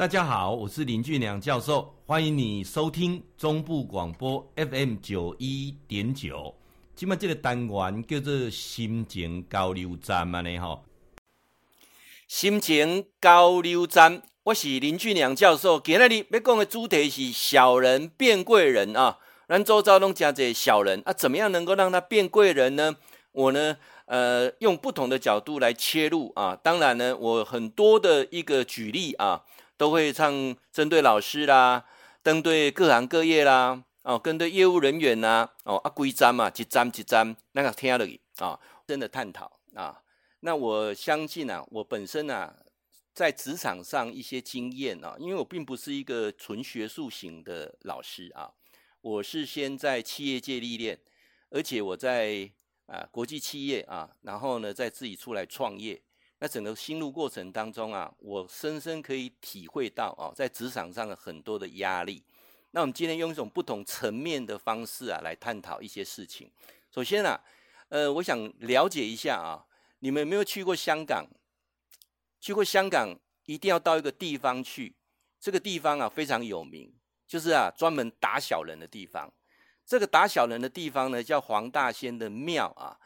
大家好，我是林俊良教授，欢迎你收听中部广播 FM 九一点九。今麦这个单元叫做心情交流站嘛呢吼，心情交流站，我是林俊良教授。今日你要讲的主题是小人变贵人啊，咱周遭拢讲这小人啊，怎么样能够让他变贵人呢？我呢，呃，用不同的角度来切入啊。当然呢，我很多的一个举例啊。都会唱针对老师啦，针对各行各业啦，哦，针对业务人员呐，哦，啊，规章嘛，一章一章那个听了啊，真的探讨啊。那我相信啊，我本身啊，在职场上一些经验啊，因为我并不是一个纯学术型的老师啊，我是先在企业界历练，而且我在啊国际企业啊，然后呢，再自己出来创业。那整个心路过程当中啊，我深深可以体会到啊，在职场上的很多的压力。那我们今天用一种不同层面的方式啊，来探讨一些事情。首先啊，呃，我想了解一下啊，你们有没有去过香港？去过香港，一定要到一个地方去。这个地方啊，非常有名，就是啊，专门打小人的地方。这个打小人的地方呢，叫黄大仙的庙啊。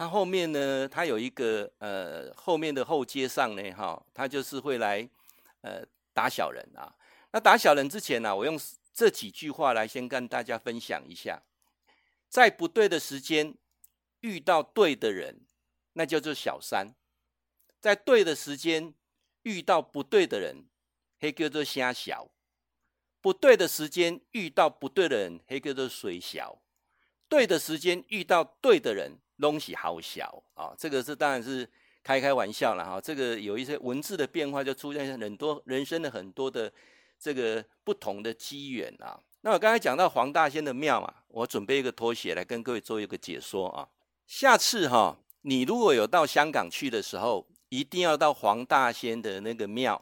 它后面呢，它有一个呃，后面的后街上呢，哈，它就是会来呃打小人啊。那打小人之前呢，我用这几句话来先跟大家分享一下：在不对的时间遇到对的人，那叫做小三；在对的时间遇到不对的人，黑叫做瞎小；不对的时间遇到不对的人，黑叫做水小；对的时间遇到对的人。东西好小啊！这个是当然是开开玩笑了哈。这个有一些文字的变化，就出现很多人生的很多的这个不同的机缘啊。那我刚才讲到黄大仙的庙啊，我准备一个拖鞋来跟各位做一个解说啊。下次哈，你如果有到香港去的时候，一定要到黄大仙的那个庙。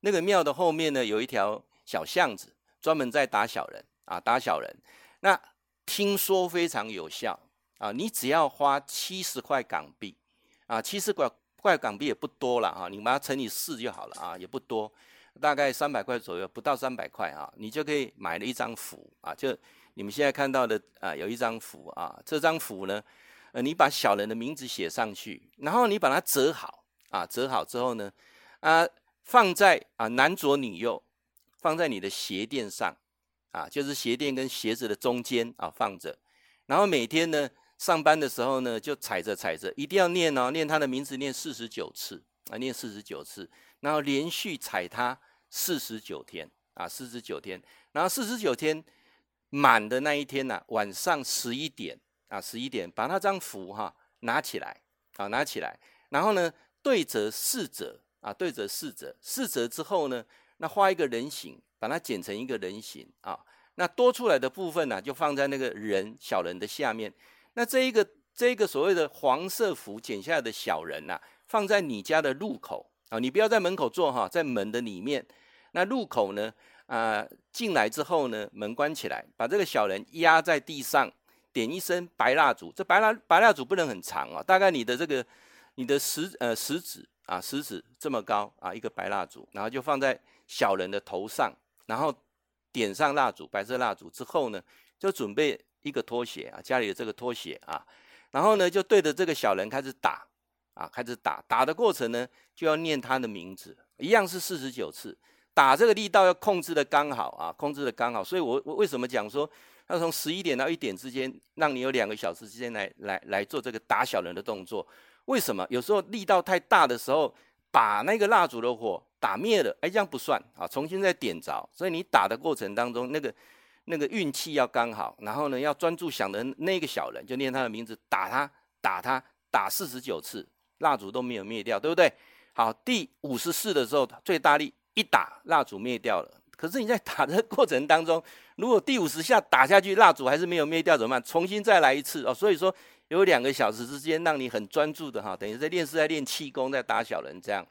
那个庙的后面呢，有一条小巷子，专门在打小人啊，打小人。那听说非常有效。啊，你只要花七十块港币，啊，七十块块港币也不多了啊，你把它乘以四就好了啊，也不多，大概三百块左右，不到三百块啊，你就可以买了一张符啊，就你们现在看到的啊，有一张符啊，这张符呢，呃，你把小人的名字写上去，然后你把它折好啊，折好之后呢，啊，放在啊男左女右，放在你的鞋垫上啊，就是鞋垫跟鞋子的中间啊放着，然后每天呢。上班的时候呢，就踩着踩着，一定要念哦，念他的名字念四十九次啊，念四十九次，然后连续踩他四十九天啊，四十九天，然后四十九天满的那一天呢、啊，晚上十一点啊，十一点把那张符哈、拿起来啊，拿起来，然后呢对折四折啊，对折四折，四折之后呢，那画一个人形，把它剪成一个人形啊，那多出来的部分呢、就放在那个人小人的下面。那这一个这一个所谓的黄色符剪下来的小人呐、放在你家的入口啊，你不要在门口坐哈，在门的里面。那入口呢，啊、呃，进来之后呢，门关起来，把这个小人压在地上，点一声白蜡烛。这白蜡白蜡烛不能很长啊，大概你的这个你的食呃食指啊食指这么高啊，一个白蜡烛，然后就放在小人的头上，然后点上蜡烛，白色蜡烛之后呢，就准备。一个拖鞋啊，家里的这个拖鞋啊，然后呢，就对着这个小人开始打啊，开始打。打的过程呢，就要念他的名字，一样是四十九次。打这个力道要控制的刚好啊，控制的刚好。所以我我为什么讲说，要从十一点到一点之间，让你有两个小时之间来来来做这个打小人的动作？为什么？有时候力道太大的时候，把那个蜡烛的火打灭了，哎，这样不算啊，重新再点着。所以你打的过程当中，那个。那个运气要刚好，然后呢，要专注想的那个小人，就念他的名字，打他，打他，打四十九次，蜡烛都没有灭掉，对不对？好，第五十四的时候，最大力一打，蜡烛灭掉了。可是你在打的过程当中，如果第五十下打下去，蜡烛还是没有灭掉，怎么办？重新再来一次哦。所以说，有两个小时之间，让你很专注的哈，等于在练是在练气功，在打小人这样。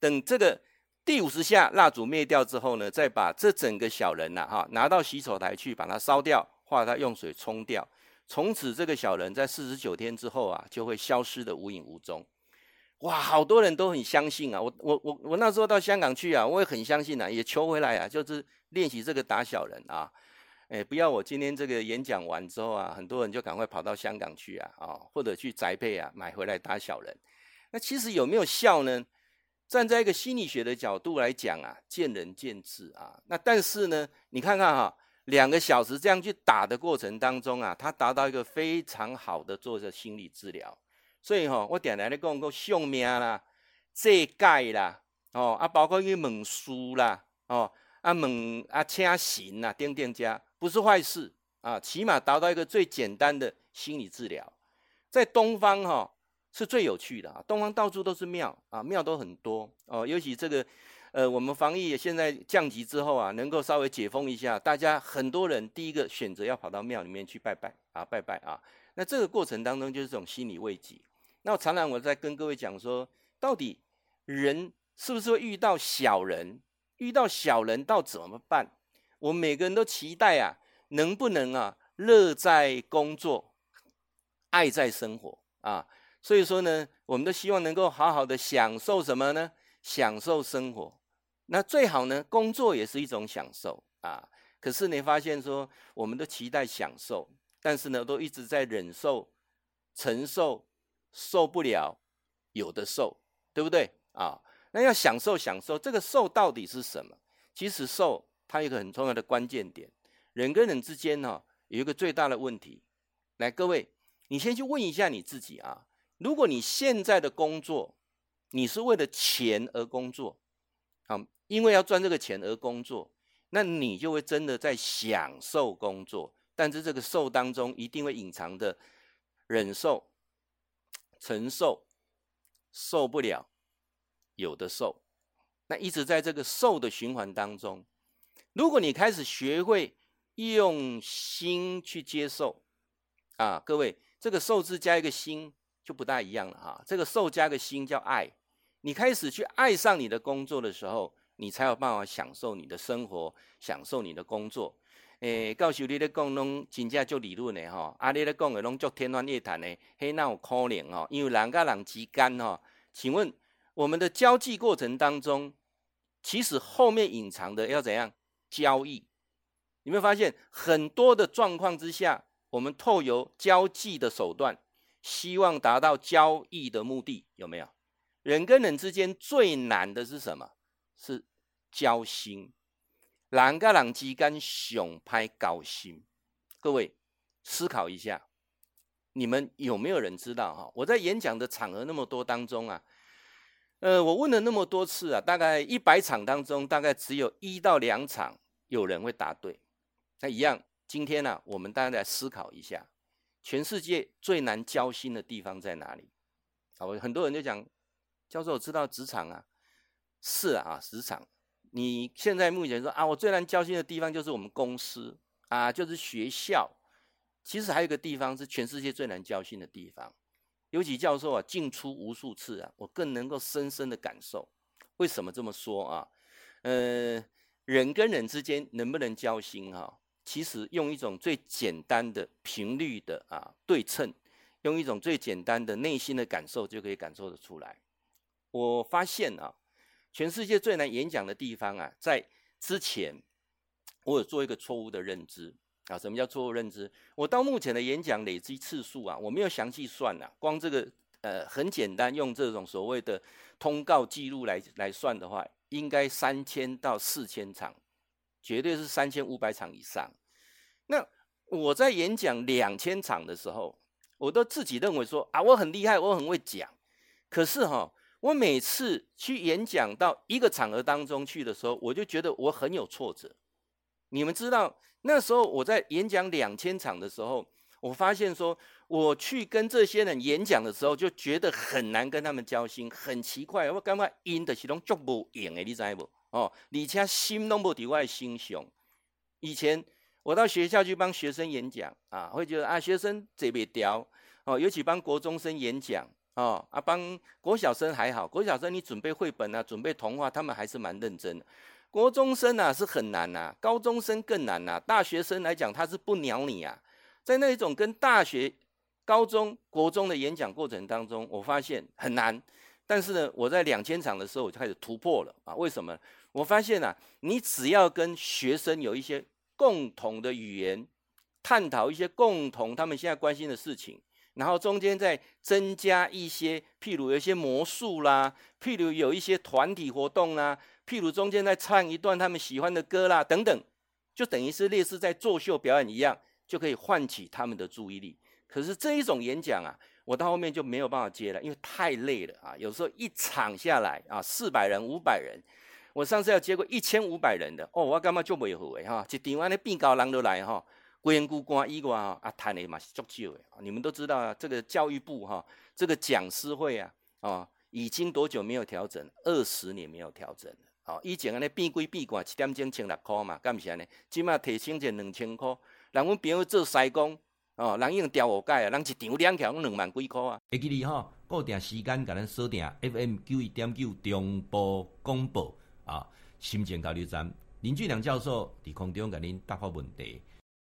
等这个。第五十下蜡烛灭掉之后呢，再把这整个小人呐、啊、哈拿到洗手台去，把它烧掉，或者他用水冲掉。从此这个小人在四十九天之后啊，就会消失得无影无踪。哇，好多人都很相信啊！我我我我那时候到香港去啊，我也很相信啊，也求回来啊，就是练习这个打小人啊。哎，不要我今天这个演讲完之后啊，很多人就赶快跑到香港去啊，啊，或者去宅配啊，买回来打小人。那其实有没有效呢？站在一个心理学的角度来讲啊，见仁见智啊。那但是呢，你看看哈，两个小时这样去打的过程当中啊，他达到一个非常好的做着心理治疗。所以哈，我点来的讲讲相命啦、这改啦，哦啊，包括去问书啦，哦啊问啊请神啦，等等加。不是坏事啊，起码达到一个最简单的心理治疗。在东方哈是最有趣的啊，东方到处都是庙啊，庙都很多哦。尤其这个呃，我们防疫现在降级之后啊，能够稍微解封一下，大家很多人第一个选择要跑到庙里面去拜拜啊，拜拜啊。那这个过程当中就是这种心理慰藉。那常常我在跟各位讲说，到底人是不是会遇到小人？遇到小人到怎么办？我们每个人都期待啊，能不能啊，乐在工作，爱在生活啊？所以说呢，我们都希望能够好好的享受什么呢？享受生活。那最好呢，工作也是一种享受啊。可是你发现说，我们都期待享受，但是呢，都一直在忍受、承受，受不了，有的受，对不对啊？那要享受享受，这个受到底是什么？其实受。它有一个很重要的关键点，人跟人之间呢，有一个最大的问题。来，各位，你先去问一下你自己啊，如果你现在的工作，你是为了钱而工作，啊，因为要赚这个钱而工作，那你就会真的在享受工作。但是这个受当中一定会隐藏的忍受、承受、受不了、有的受，那一直在这个受的循环当中。如果你开始学会用心去接受，啊，各位，这个受字加一个心就不大一样了哈。这个受加个心叫爱，你开始去爱上你的工作的时候，你才有办法享受你的生活，享受你的工作。诶，告诉你咧讲拢真正就理论的哈，啊，你咧讲的拢足天方夜谭的，嘿，那有可能哦，因为人跟人之间哈，请问我们的交际过程当中，其实后面隐藏的要怎样？交易，你没有发现很多的状况之下，我们透由交际的手段，希望达到交易的目的，有没有？人跟人之间最难的是什么？是交心。人跟人之间上歹交心。各位思考一下，你们有没有人知道？哈，我在演讲的场合那么多当中啊。呃，我问了那么多次啊，大概一百场当中，大概只有一到两场有人会答对。那一样，今天呢、我们大家来思考一下，全世界最难交心的地方在哪里？好，很多人就讲，教授我知道职场啊，是啊，职场。你现在目前说啊，我最难交心的地方就是我们公司啊，就是学校。其实还有一个地方是全世界最难交心的地方。尤其教授啊，进出无数次啊，我更能够深深的感受。为什么这么说啊？呃，人跟人之间能不能交心哈、其实用一种最简单的频率的啊对称，用一种最简单的内心的感受就可以感受得出来。我发现啊，全世界最难演讲的地方啊，在之前我有做一个错误的认知。啊，什么叫错误认知？我到目前的演讲累积次数啊，我没有详细算呐、啊，光这个呃很简单，用这种所谓的通告记录来来算的话，应该三千到四千场，绝对是三千五百场以上。那我在演讲两千场的时候，我都自己认为说啊，我很厉害，我很会讲。可是哈，我每次去演讲到一个场合当中去的时候，我就觉得我很有挫折。你们知道？那时候我在演讲两千场的时候，我发现说，我去跟这些人演讲的时候，就觉得很难跟他们交心，很奇怪。我感觉因的是拢足不赢的，你知不？哦，而且心拢无在我心上。以前我到学校去帮学生演讲啊，会觉得啊，学生这边屌哦，尤其帮国中生演讲哦，啊，帮国小生还好，国小生你准备绘本啊，准备童话，他们还是蛮认真的。国中生啊是很难呐、啊，高中生更难呐、啊，大学生来讲他是不鸟你啊。在那一种跟大学、高中、国中的演讲过程当中，我发现很难。但是呢，我在两千场的时候我就开始突破了啊。为什么？我发现啊，你只要跟学生有一些共同的语言，探讨一些共同他们现在关心的事情，然后中间再增加一些，譬如有一些魔术啦，譬如有一些团体活动啦，譬如中间再唱一段他们喜欢的歌啦，等等，就等于是类似在作秀表演一样，就可以唤起他们的注意力。可是这一种演讲啊，我到后面就没有办法接了，因为太累了啊。有时候一场下来啊，四百人、五百人，我上次要接过一千五百人的哦，我干嘛就没有哈？一场安尼变高人都来哈，规句关以外哈，啊赚的嘛是足少诶。你们都知道啊，这个教育部哈，这个讲师会啊，啊，已经多久没有调整？二十年没有调整了。啊，以前安尼变规变关，一点钟千六块嘛，干不是安尼？今嘛提升成两千块，人阮朋友做师公。哦，人已经调我盖啊，人一场两条两万几块啊。会记你吼，固定时间甲咱锁定 FM 九一点九中部广播啊，心情交流站林俊良教授伫空中甲您答复问题。